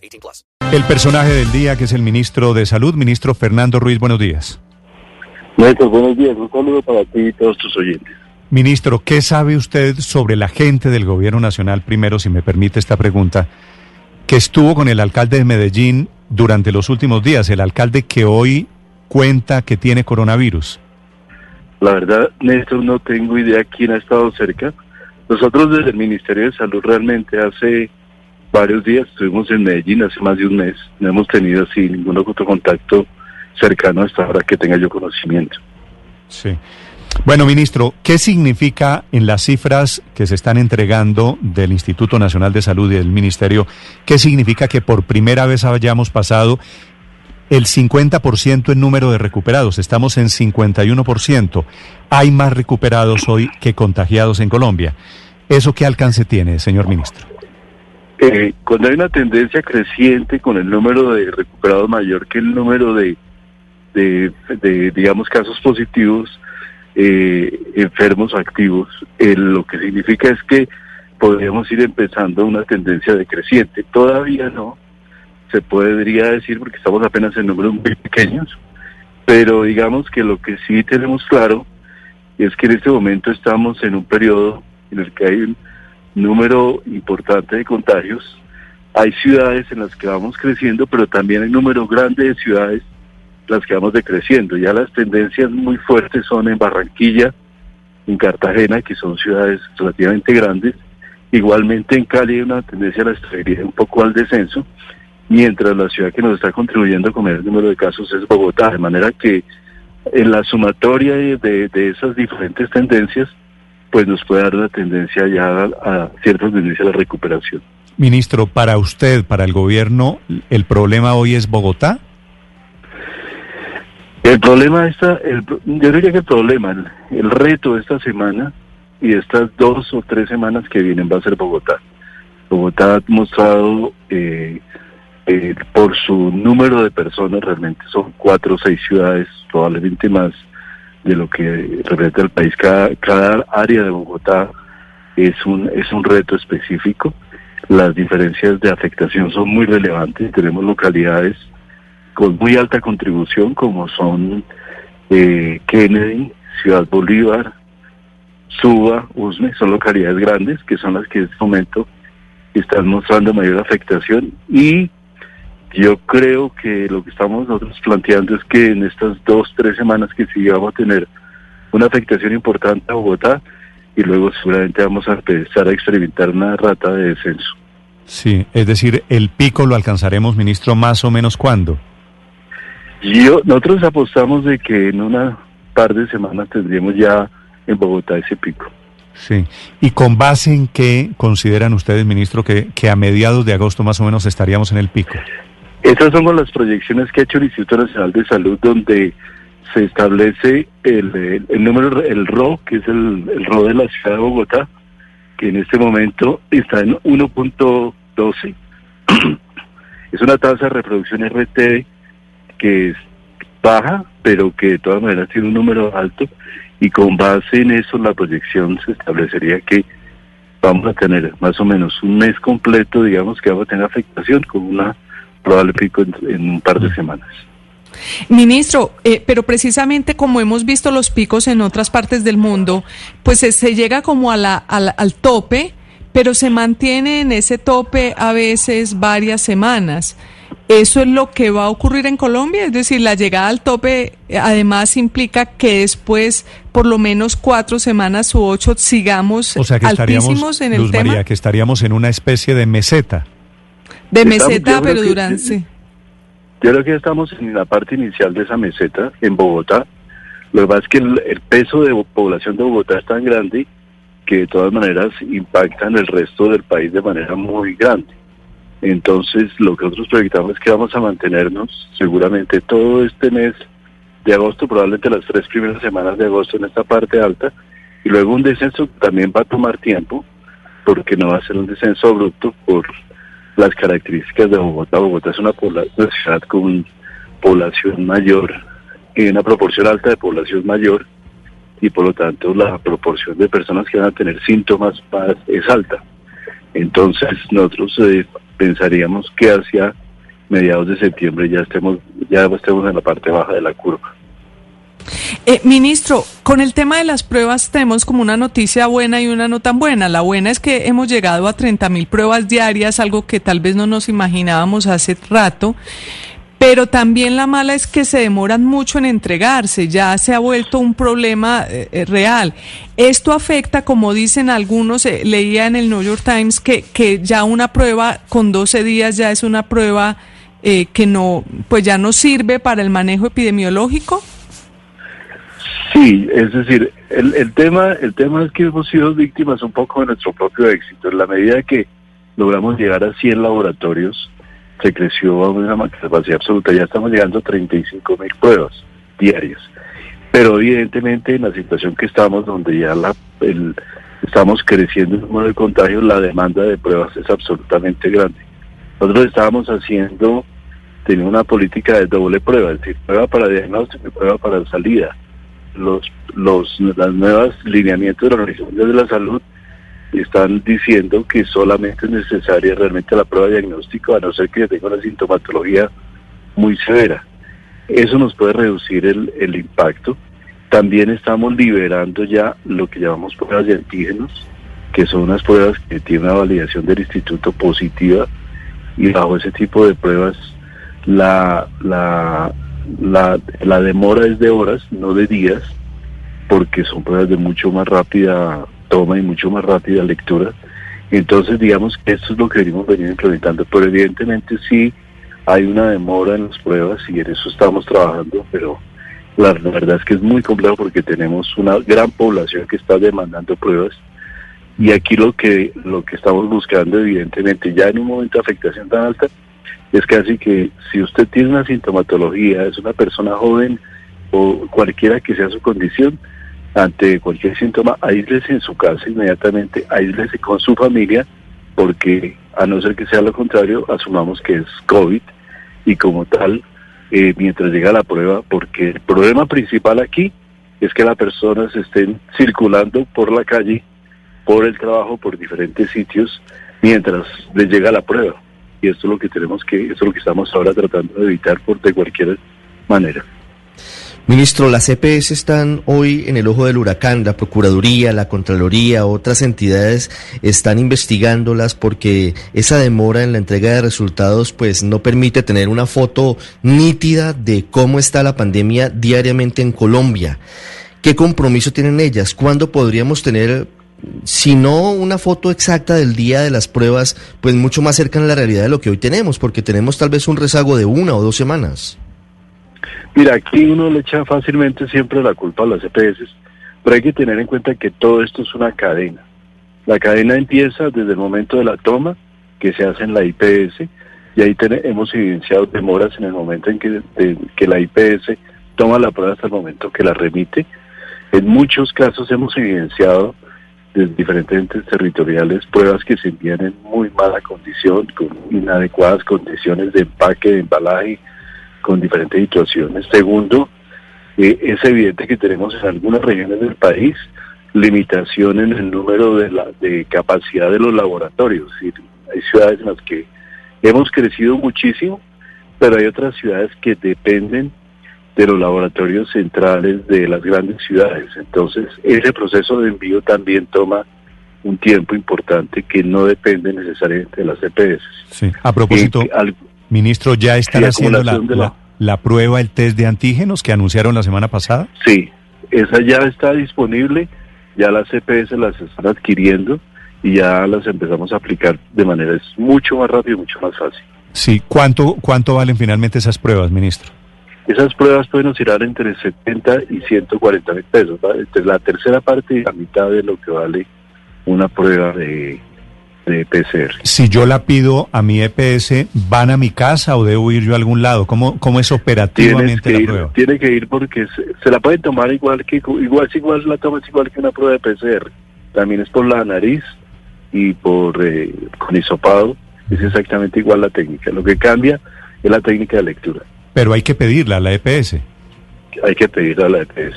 18 plus. El personaje del día, que es el ministro de Salud, ministro Fernando Ruiz, buenos días. Néstor, buenos días. Un saludo para ti y todos tus oyentes. Ministro, ¿qué sabe usted sobre la gente del gobierno nacional, primero, si me permite esta pregunta, que estuvo con el alcalde de Medellín durante los últimos días, el alcalde que hoy cuenta que tiene coronavirus? La verdad, Néstor, no tengo idea quién ha estado cerca. Nosotros desde el Ministerio de Salud realmente hace varios días estuvimos en Medellín, hace más de un mes. No hemos tenido así ningún otro contacto cercano hasta ahora que tenga yo conocimiento. Sí. Bueno, ministro, ¿qué significa en las cifras que se están entregando del Instituto Nacional de Salud y del Ministerio, qué significa que por primera vez hayamos pasado el 50% en número de recuperados, estamos en 51%. Hay más recuperados hoy que contagiados en Colombia. ¿Eso qué alcance tiene, señor ministro? Eh, cuando hay una tendencia creciente con el número de recuperados mayor que el número de, de, de digamos, casos positivos, eh, enfermos activos, eh, lo que significa es que podríamos ir empezando una tendencia decreciente. Todavía no, se podría decir, porque estamos apenas en números muy pequeños, pero digamos que lo que sí tenemos claro es que en este momento estamos en un periodo en el que hay un número importante de contagios. Hay ciudades en las que vamos creciendo, pero también hay número grande de ciudades las que vamos decreciendo. Ya las tendencias muy fuertes son en Barranquilla, en Cartagena, que son ciudades relativamente grandes. Igualmente en Cali hay una tendencia a la estabilidad, un poco al descenso mientras la ciudad que nos está contribuyendo con el número de casos es Bogotá, de manera que en la sumatoria de, esas diferentes tendencias, pues nos puede dar una tendencia ya a, a ciertas tendencias de recuperación. Ministro, para usted, para el gobierno, ¿el problema hoy es Bogotá? El problema está, el, yo diría que el problema, el, el reto de esta semana y de estas dos o tres semanas que vienen va a ser Bogotá. Bogotá ha mostrado eh, eh, por su número de personas, realmente son cuatro o seis ciudades, probablemente más de lo que representa el país. Cada, cada área de Bogotá es un, es un reto específico. Las diferencias de afectación son muy relevantes. Tenemos localidades con muy alta contribución como son eh, Kennedy, Ciudad Bolívar, Suba, Usme, son localidades grandes que son las que en este momento están mostrando mayor afectación y yo creo que lo que estamos nosotros planteando es que en estas dos, tres semanas que sí vamos a tener una afectación importante a Bogotá y luego seguramente vamos a empezar a experimentar una rata de descenso. Sí, es decir, el pico lo alcanzaremos, ministro, más o menos cuándo. Yo, nosotros apostamos de que en una par de semanas tendríamos ya en Bogotá ese pico. Sí. ¿Y con base en qué consideran ustedes, ministro, que, que a mediados de agosto más o menos estaríamos en el pico? Estas son las proyecciones que ha hecho el Instituto Nacional de Salud, donde se establece el, número, el RO, que es el, el, RO de la ciudad de Bogotá, que en este momento está en 1.12. es una tasa de reproducción RT que es baja, pero que de todas maneras tiene un número alto, y con base en eso la proyección se establecería que vamos a tener más o menos un mes completo, digamos, que vamos a tener afectación con una probable pico en, un par de semanas. Ministro, eh, pero precisamente como hemos visto los picos en otras partes del mundo, pues se, llega como a la, al tope, pero se mantiene en ese tope a veces varias semanas. ¿Eso es lo que va a ocurrir en Colombia? Es decir, la llegada al tope eh, además implica que después por lo menos cuatro semanas u ocho sigamos o sea que altísimos en el Luz tema. María, que estaríamos en una especie de meseta. De meseta, pero Durance. Yo creo que estamos en la parte inicial de esa meseta, en Bogotá. Lo que pasa es que el, peso de población de Bogotá es tan grande que de todas maneras impacta en el resto del país de manera muy grande. Entonces, lo que nosotros proyectamos es que vamos a mantenernos seguramente todo este mes de agosto, probablemente las tres primeras semanas de agosto en esta parte alta, y luego un descenso que también va a tomar tiempo, porque no va a ser un descenso abrupto por las características de Bogotá. Bogotá es una, ciudad con población mayor, y una proporción alta de población mayor, y por lo tanto la proporción de personas que van a tener síntomas es alta. Entonces nosotros eh, pensaríamos que hacia mediados de septiembre ya estemos ya estemos en la parte baja de la curva. Eh, ministro, con el tema de las pruebas tenemos como una noticia buena y una no tan buena. La buena es que hemos llegado a 30 mil pruebas diarias, algo que tal vez no nos imaginábamos hace rato. Pero también la mala es que se demoran mucho en entregarse, ya se ha vuelto un problema eh, eh, real. Esto afecta, como dicen algunos, leía en el New York Times que, que ya una prueba con 12 días ya es una prueba que no, pues ya no sirve para el manejo epidemiológico. Sí, es decir, el, el, tema el tema es que hemos sido víctimas un poco de nuestro propio éxito. En la medida que logramos llegar a 100 laboratorios, se creció a una capacidad absoluta. Ya estamos llegando a 35 mil pruebas diarias. Pero evidentemente en la situación que estamos, donde ya la, el, estamos creciendo el número de contagios, la demanda de pruebas es absolutamente grande. Nosotros estábamos haciendo, teniendo una política de doble prueba, es decir, prueba para diagnóstico y prueba para salida los, los las nuevas lineamientos de la Organización de la Salud están diciendo que solamente es necesaria realmente la prueba de diagnóstico, a no ser que tenga una sintomatología muy severa. Eso nos puede reducir el, el impacto. También estamos liberando ya lo que llamamos pruebas de antígenos, que son unas pruebas que tienen una validación del instituto positiva y bajo ese tipo de pruebas la, la, la, la demora es de horas, no de días, porque son pruebas de mucho más rápida toma y mucho más rápida lectura. Entonces, digamos que esto es lo que venimos venido implementando, pero evidentemente sí hay una demora en las pruebas y en eso estamos trabajando, pero la, verdad es que es muy complejo porque tenemos una gran población que está demandando pruebas y aquí lo que lo que estamos buscando evidentemente ya en un momento de afectación tan alta es casi que si usted tiene una sintomatología, es una persona joven o cualquiera que sea su condición, ante cualquier síntoma, aíslese en su casa inmediatamente, aíslese con su familia, porque a no ser que sea lo contrario, asumamos que es COVID y como tal, eh, mientras llega la prueba, porque el problema principal aquí es que las personas estén circulando por la calle, por el trabajo, por diferentes sitios, mientras les llega la prueba y esto es lo que tenemos que, esto es lo que estamos ahora tratando de evitar por de cualquier manera. Ministro, las EPS están hoy en el ojo del huracán, la Procuraduría, la Contraloría, otras entidades están investigándolas porque esa demora en la entrega de resultados pues no permite tener una foto nítida de cómo está la pandemia diariamente en Colombia. ¿Qué compromiso tienen ellas? ¿Cuándo podríamos tener si no una foto exacta del día de las pruebas, pues mucho más cercana a la realidad de lo que hoy tenemos, porque tenemos tal vez un rezago de una o dos semanas. Mira, aquí uno le echa fácilmente siempre la culpa a las EPS, pero hay que tener en cuenta que todo esto es una cadena. La cadena empieza desde el momento de la toma, que se hace en la IPS, y ahí hemos evidenciado demoras en el momento en que, que la IPS toma la prueba hasta el momento que la remite. En muchos casos hemos evidenciado de diferentes entes territoriales pruebas que se envían en muy mala condición, con inadecuadas condiciones de empaque, de embalaje, con diferentes situaciones. Segundo, eh, es evidente que tenemos en algunas regiones del país limitación en el número de, la, de capacidad de los laboratorios. hay ciudades en las que hemos crecido muchísimo, pero hay otras ciudades que dependen de los laboratorios centrales de las grandes ciudades. Entonces, ese proceso de envío también toma un tiempo importante que no depende necesariamente de las EPS. Sí. A propósito, eh, ministro, ¿ya están haciendo la, la, prueba, el test de antígenos que anunciaron la semana pasada? Sí, esa ya está disponible, ya las EPS las están adquiriendo y ya las empezamos a aplicar de manera mucho más rápida y mucho más fácil. Sí, ¿cuánto, cuánto valen finalmente esas pruebas, ministro? Esas pruebas pueden oscilar entre 70 y 140 mil pesos. la tercera parte y la mitad de lo que vale una prueba de, de PCR. Si yo la pido a mi EPS, ¿van a mi casa o debo ir yo a algún lado? ¿Cómo, cómo es operativamente que la ir, prueba? tiene que ir porque se, se la pueden tomar igual que igual igual la tomas igual que una prueba de PCR. También es por la nariz y por eh, con hisopado. Es exactamente igual la técnica. Lo que cambia es la técnica de lectura. Pero hay que pedirla a la EPS. Hay que pedirla a la EPS.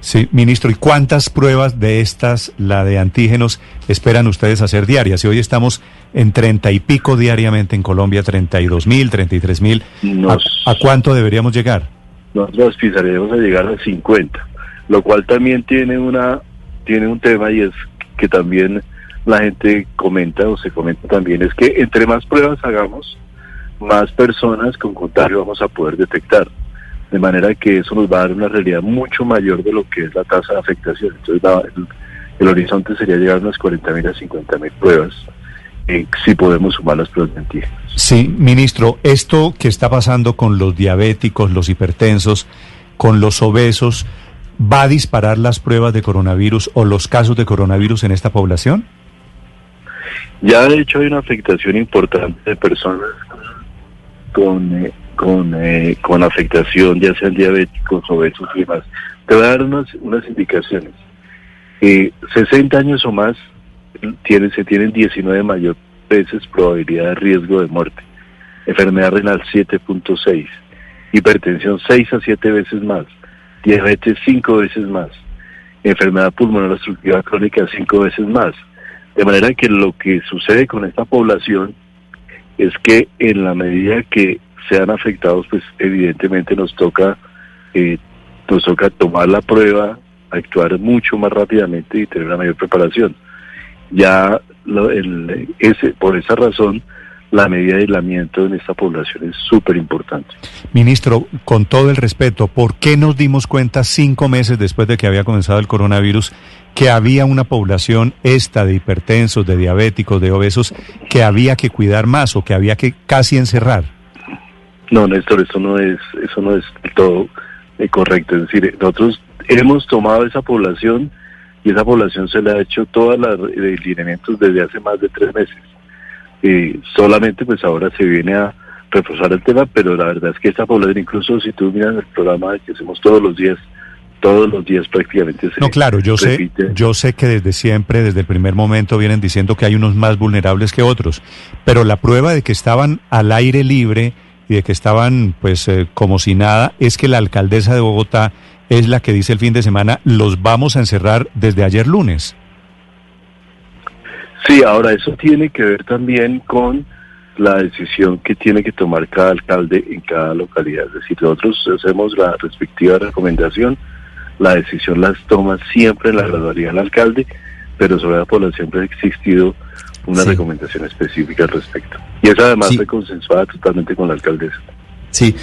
Sí, ministro, ¿y cuántas pruebas de estas, la de antígenos, esperan ustedes hacer diarias? Si hoy estamos en treinta y pico diariamente en Colombia, 32 mil, 33 mil, ¿a, Nos- a cuánto deberíamos llegar? nosotros aspiraremos a llegar a 50, lo cual también tiene una tiene un tema y es que también la gente comenta o se comenta también es que entre más pruebas hagamos, más personas con contagio vamos a poder detectar. De manera que eso nos va a dar una realidad mucho mayor de lo que es la tasa de afectación. Entonces la- el, el horizonte sería llegar a unas 40 mil a 50 mil pruebas, eh, si podemos sumar las pruebas de antígenos. Sí, ministro, esto que está pasando con los diabéticos, los hipertensos, con los obesos, ¿va a disparar las pruebas de coronavirus o los casos de coronavirus en esta población? Ya de hecho hay una afectación importante de personas con eh, con, eh, con afectación, ya sean diabéticos, obesos y demás. Te voy a dar unas, unas indicaciones. Eh, 60 años o más tiene, se tienen 19 mayor veces probabilidad de riesgo de muerte. Enfermedad renal 7.6. Hipertensión 6 a 7 veces más. Diabetes 5 veces más. Enfermedad pulmonar obstructiva crónica 5 veces más. De manera que lo que sucede con esta población es que en la medida que sean afectados, pues evidentemente nos toca, eh, nos toca tomar la prueba, actuar mucho más rápidamente y tener una mayor preparación. Ya lo- el- ese, por esa razón, la medida de aislamiento en esta población es súper importante. Ministro, con todo el respeto, ¿por qué nos dimos cuenta cinco meses después de que había comenzado el coronavirus que había una población esta de hipertensos, de diabéticos, de obesos, que había que cuidar más o que había que casi encerrar? No, Néstor, eso no es, eso no es todo eh, correcto. Es decir, nosotros hemos tomado esa población y esa población se le ha hecho todos los lineamientos desde hace más de tres meses. Eh, solamente pues ahora se viene a reforzar el tema, pero la verdad es que esta población, incluso si tú miras el programa que hacemos todos los días, todos los días prácticamente se No, claro, yo sé, yo sé que desde siempre, desde el primer momento, vienen diciendo que hay unos más vulnerables que otros, pero la prueba de que estaban al aire libre y de que estaban, pues, eh, como si nada, es que la alcaldesa de Bogotá es la que dice el fin de semana, los vamos a encerrar desde ayer lunes. Sí, ahora eso tiene que ver también con la decisión que tiene que tomar cada alcalde en cada localidad. Es decir, nosotros hacemos la respectiva recomendación, la decisión las toma siempre la gradualidad del alcalde, pero sobre la población siempre ha existido una Sí. recomendación específica al respecto. Y esa además Sí. fue consensuada totalmente con la alcaldesa. Sí,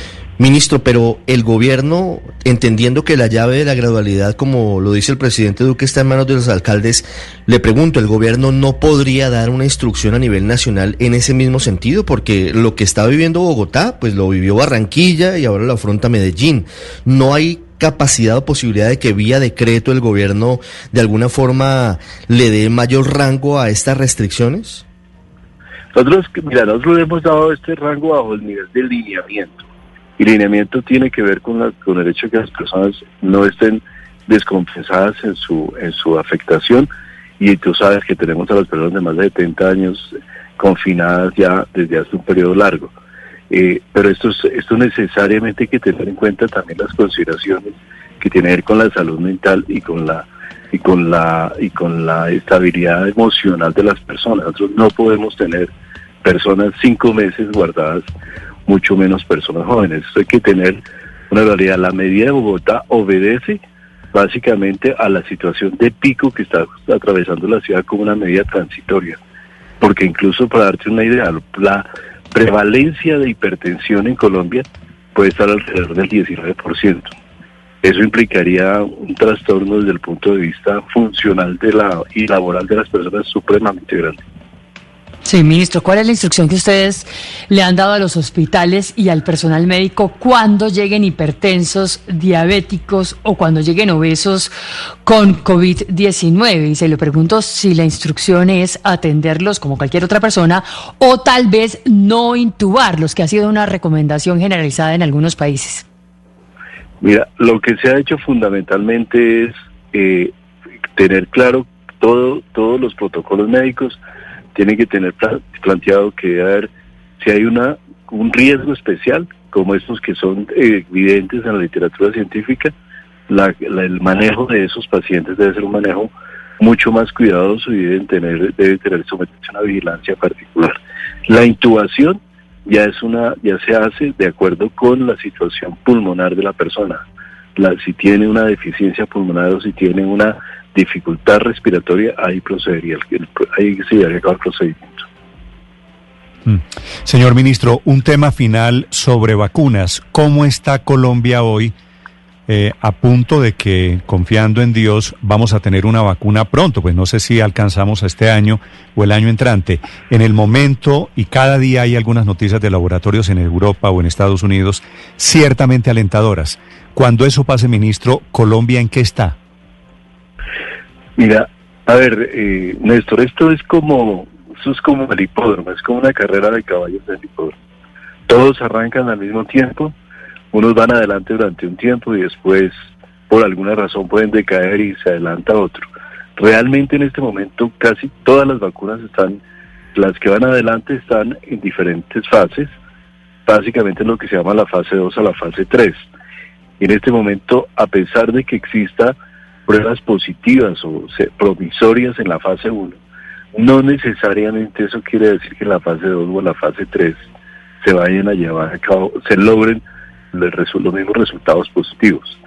ministro, pero el gobierno, entendiendo que la llave de la gradualidad, como lo dice el presidente Duque, está en manos de los alcaldes, le pregunto, ¿el gobierno no podría dar una instrucción a nivel nacional en ese mismo sentido? Porque lo que está viviendo Bogotá, pues lo vivió Barranquilla y ahora lo afronta Medellín. ¿No hay capacidad o posibilidad de que vía decreto el gobierno de alguna forma le dé mayor rango a estas restricciones? Nosotros, mira, nosotros le hemos dado este rango bajo el nivel de lineamiento. Y lineamiento tiene que ver con, la- con el hecho de que las personas no estén descompensadas en su, en su afectación. Y tú sabes que tenemos a las personas de más de 70 años confinadas ya desde hace un periodo largo. Eh, pero esto, es- esto necesariamente hay que tener en cuenta también las consideraciones que tienen que ver con la salud mental y con la y con la y con la estabilidad emocional de las personas. Nosotros no podemos tener personas cinco meses guardadas, mucho menos personas jóvenes. Esto hay que tener una realidad. La medida de Bogotá obedece básicamente a la situación de pico que está atravesando la ciudad como una medida transitoria. Porque incluso para darte una idea, la prevalencia de hipertensión en Colombia puede estar alrededor del 19%. Eso implicaría un trastorno desde el punto de vista funcional de la y laboral de las personas supremamente grande. Sí, ministro, ¿cuál es la instrucción que ustedes le han dado a los hospitales y al personal médico cuando lleguen hipertensos, diabéticos o cuando lleguen obesos con COVID-19? Y se le pregunto si la instrucción es atenderlos como cualquier otra persona o tal vez no intubarlos, que ha sido una recomendación generalizada en algunos países. Mira, lo que se ha hecho fundamentalmente es eh, tener claro todo, todos los protocolos médicos tienen que tener planteado que haber, si hay una un riesgo especial, como estos que son eh, evidentes en la literatura científica, el manejo de esos pacientes debe ser un manejo mucho más cuidadoso y deben tener, debe tener someterse a una vigilancia particular. La intubación ya es una, ya se hace de acuerdo con la situación pulmonar de la persona. La, si tiene una deficiencia pulmonar o si tiene una dificultad respiratoria, ahí procedería, ahí se a el procedimiento. Mm. Señor ministro, un tema final sobre vacunas. ¿Cómo está Colombia hoy? Eh, a punto de que, confiando en Dios, vamos a tener una vacuna pronto. Pues no sé si alcanzamos este año o el año entrante. En el momento, y cada día hay algunas noticias de laboratorios en Europa o en Estados Unidos, ciertamente alentadoras. Cuando eso pase, ministro, ¿Colombia en qué está? Mira, a ver, eh, Néstor, esto es como, esto es como el hipódromo, es como una carrera de caballos del hipódromo. Todos arrancan al mismo tiempo, unos van adelante durante un tiempo y después, por alguna razón, pueden decaer y se adelanta otro. Realmente en este momento casi todas las vacunas están, las que van adelante están en diferentes fases, básicamente lo que se llama la fase 2 a la fase 3. En este momento, a pesar de que exista pruebas positivas o provisorias en la fase 1, no necesariamente eso quiere decir que en la fase 2 o en la fase 3 se vayan a llevar a cabo, se logren los mismos resultados positivos.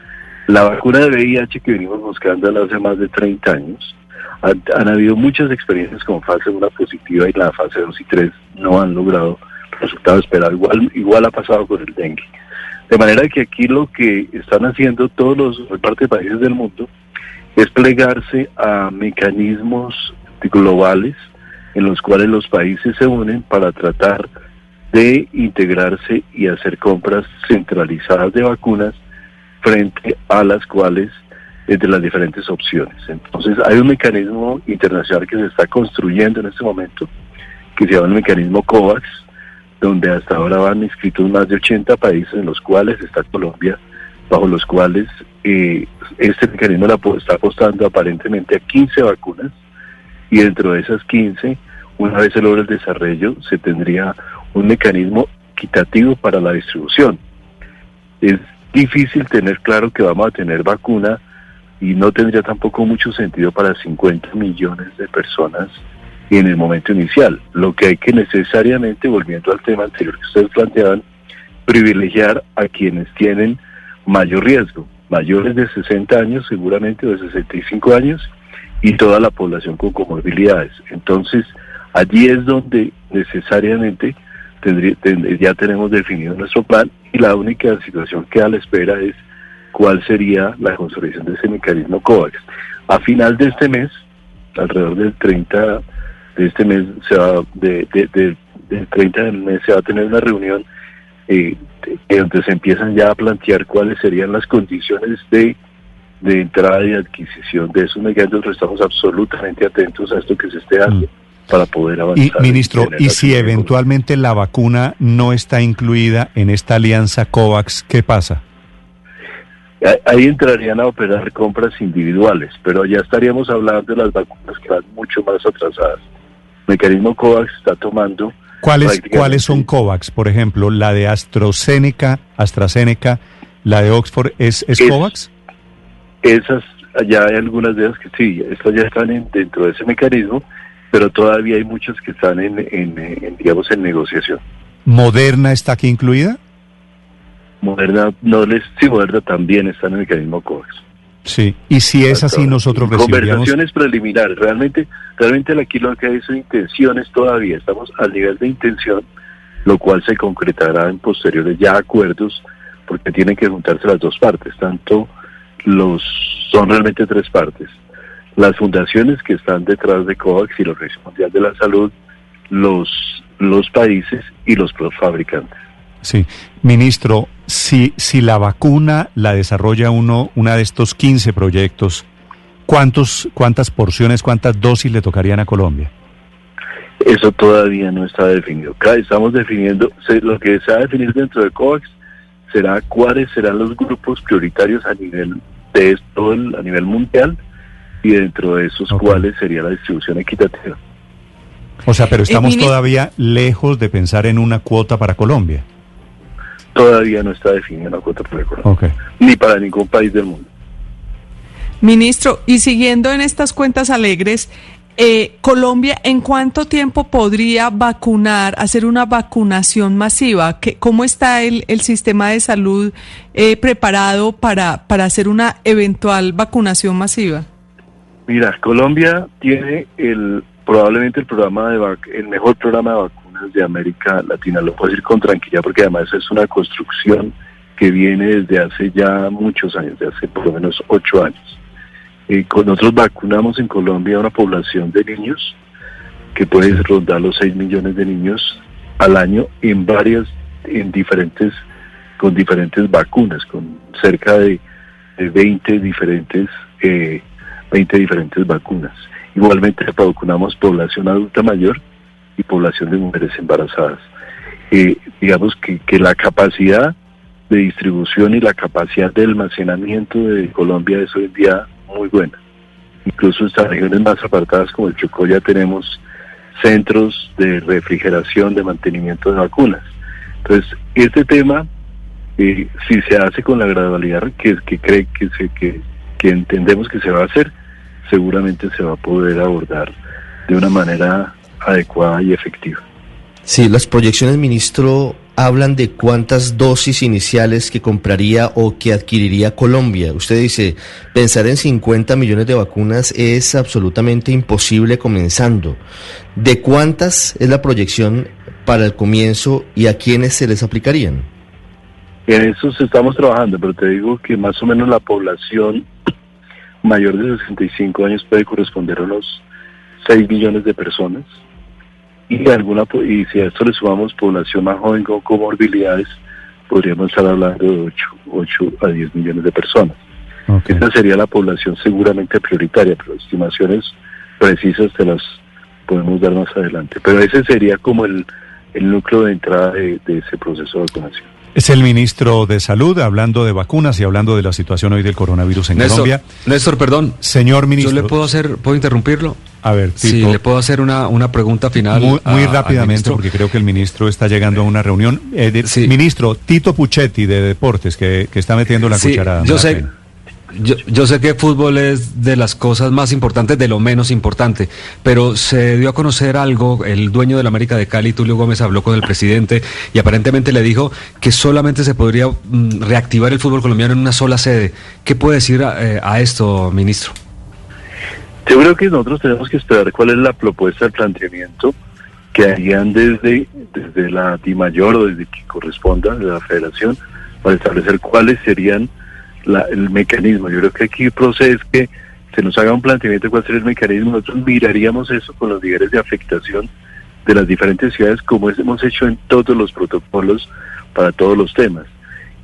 La vacuna de VIH que venimos buscando hace más de 30 años, han, habido muchas experiencias con fase 1 positiva y la fase 2 y 3 no han logrado resultados esperados. Igual, igual ha pasado con el dengue. De manera que aquí lo que están haciendo todos los parte países del mundo es plegarse a mecanismos globales en los cuales los países se unen para tratar de integrarse y hacer compras centralizadas de vacunas frente a las cuales de las diferentes opciones. Entonces hay un mecanismo internacional que se está construyendo en este momento que se llama el mecanismo COVAX, donde hasta ahora van inscritos más de 80 países en los cuales está Colombia, bajo los cuales eh, este mecanismo la, está apostando aparentemente a 15 vacunas y dentro de esas 15, una vez se logra el desarrollo, se tendría un mecanismo equitativo para la distribución. Es difícil tener claro que vamos a tener vacuna y no tendría tampoco mucho sentido para 50 millones de personas en el momento inicial. Lo que hay que necesariamente, volviendo al tema anterior que ustedes planteaban, privilegiar a quienes tienen mayor riesgo, mayores de 60 años seguramente o de 65 años y toda la población con comorbilidades. Entonces, allí es donde necesariamente tendría, ya tenemos definido nuestro plan y la única situación que a la espera es cuál sería la consolidación de ese mecanismo COVAX. A final de este mes, alrededor del 30 de este mes, se va, de, del 30 del mes se va a tener una reunión eh, donde se empiezan ya a plantear cuáles serían las condiciones de, de entrada y adquisición de esos mecanismos. Estamos absolutamente atentos a esto que se esté haciendo. Mm. para poder avanzar. Y, ministro, ¿y si eventualmente la vacuna no está incluida en esta alianza COVAX, qué pasa? Ahí entrarían a operar compras individuales, pero ya estaríamos hablando de las vacunas que van mucho más atrasadas. El mecanismo COVAX está tomando ¿Cuáles, ¿Cuáles son COVAX? Por ejemplo, la de AstraZeneca, AstraZeneca, la de Oxford, ¿es, es, COVAX? Esas, ya hay algunas de ellas que sí, estas ya están dentro de ese mecanismo, pero todavía hay muchas que están en, en, digamos, en negociación. ¿Moderna está aquí incluida? Moderna, no les, sí, Moderna también está en el mecanismo COVAX. Sí, y si es así, nosotros recibiríamos... Conversaciones preliminares, realmente, realmente aquí lo que hay son intenciones todavía, estamos al nivel de intención, lo cual se concretará en posteriores ya acuerdos, porque tienen que juntarse las dos partes, tanto los, son realmente tres partes, las fundaciones que están detrás de COVAX y la Organización Mundial de la Salud, los, los países y los fabricantes. Sí, ministro, si, si la vacuna la desarrolla uno, una de estos 15 proyectos, ¿cuántos, ¿cuántas porciones, cuántas dosis le tocarían a Colombia? Eso todavía no está definido. Estamos definiendo, se- lo que se va a definir dentro de COVAX será cuáles serán los grupos prioritarios a nivel de esto, el- a nivel mundial, y dentro de esos Ok. cuáles sería la distribución equitativa. O sea, pero estamos mini- todavía lejos de pensar en una cuota para Colombia. Todavía no está definida la cuota para Colombia, Ok. ni para ningún país del mundo. Ministro, y siguiendo en estas cuentas alegres, eh, Colombia, ¿en cuánto tiempo podría vacunar, hacer una vacunación masiva? ¿Qué, ¿Cómo está el, el sistema de salud eh, preparado para, para hacer una eventual vacunación masiva? Mira, Colombia tiene el probablemente el programa de vac- el mejor programa de de América Latina. Lo puedo decir con tranquilidad porque además es una construcción que viene desde hace ya muchos años, de hace por lo menos ocho años. Eh, con nosotros vacunamos en Colombia una población de niños que puede rondar los 6 millones de niños al año en varias, en diferentes, con diferentes vacunas, con cerca de, de 20 diferentes, eh, 20 diferentes vacunas. Igualmente vacunamos población adulta mayor y población de mujeres embarazadas. Eh, digamos que, que la capacidad de distribución y la capacidad de almacenamiento de Colombia es hoy en día muy buena. Incluso en estas regiones más apartadas como el Chocó ya tenemos centros de refrigeración, de mantenimiento de vacunas. Entonces, este tema, eh, si se hace con la gradualidad que, que cree que, se, que, que entendemos que se va a hacer, seguramente se va a poder abordar de una manera adecuada y efectiva. Sí, las proyecciones, ministro, hablan de cuántas dosis iniciales que compraría o que adquiriría Colombia. Usted dice, pensar en 50 millones de vacunas es absolutamente imposible comenzando. ¿De cuántas es la proyección para el comienzo y a quiénes se les aplicarían? En eso estamos trabajando, pero te digo que más o menos la población mayor de 65 años puede corresponder a unos 6 millones de personas. Y, alguna, po- y si a esto le sumamos población más joven con comorbilidades, podríamos estar hablando de 8, 8 a 10 millones de personas. ok. Esta sería la población seguramente prioritaria, pero estimaciones precisas te las podemos dar más adelante. Pero ese sería como el, el núcleo de entrada de, de ese proceso de vacunación. Es el ministro de Salud hablando de vacunas y hablando de la situación hoy del coronavirus en Néstor, Colombia. Néstor, perdón. Señor ministro. Yo le puedo hacer, ¿puedo interrumpirlo? A ver, Sí, Tito, le puedo hacer una, una pregunta final. muy, muy a- al rápidamente, porque creo que el ministro está llegando a una reunión. Eh, de- Sí. Ministro, Tito Puchetti de Deportes, que, que está metiendo la Sí, cucharada. yo sé, yo, yo sé que fútbol es de las cosas más importantes, de lo menos importante, pero se dio a conocer algo, el dueño del América de Cali, Tulio Gómez, habló con el presidente y aparentemente le dijo que solamente se podría mm, reactivar el fútbol colombiano en una sola sede. ¿Qué puede decir a, eh, a esto, ministro? Yo creo que nosotros tenemos que esperar cuál es la propuesta del planteamiento que harían desde, desde la DIMAYOR o desde que corresponda, de la federación, para establecer cuáles serían la- el mecanismo. Yo creo que aquí procede es que se nos haga un planteamiento de cuál sería el mecanismo. Nosotros miraríamos eso con los niveles de afectación de las diferentes ciudades, como hemos hecho en todos los protocolos para todos los temas.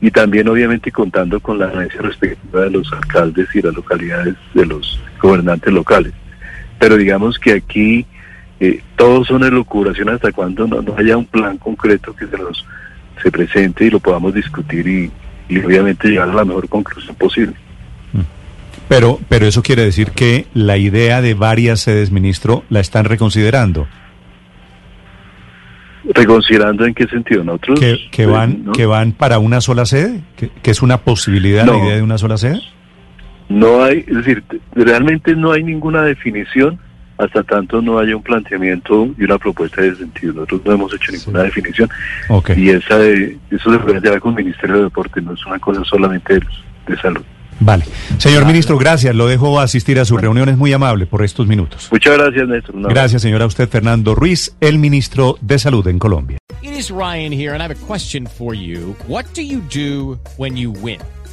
Y también, obviamente, contando con la anuencia respectiva de los alcaldes y las localidades de los gobernantes locales. Pero digamos que aquí eh, todo son elucubración hasta cuando no, no haya un plan concreto que se nos se presente y lo podamos discutir y, y obviamente llegar a la mejor conclusión posible. Pero, pero eso quiere decir que la idea de varias sedes, ministro, la están reconsiderando. Reconsiderando en qué sentido nosotros Que, que van, no, que van para una sola sede, que, que es una posibilidad No. la idea de una sola sede. no hay, es decir, realmente no hay ninguna definición hasta tanto no haya un planteamiento y una propuesta de sentido. Nosotros no hemos hecho ninguna definición y esa de, eso se puede llevar con el Ministerio de Deporte, no es una cosa solamente de, de salud. Vale. Señor ministro, gracias. Lo dejo asistir a su reunión. Es muy amable por estos minutos. Muchas gracias, Néstor. Abrazo. Gracias, señora. Usted, Fernando Ruiz, el ministro de Salud en Colombia. It is Ryan here, and I have a question for you. What do you do when you win?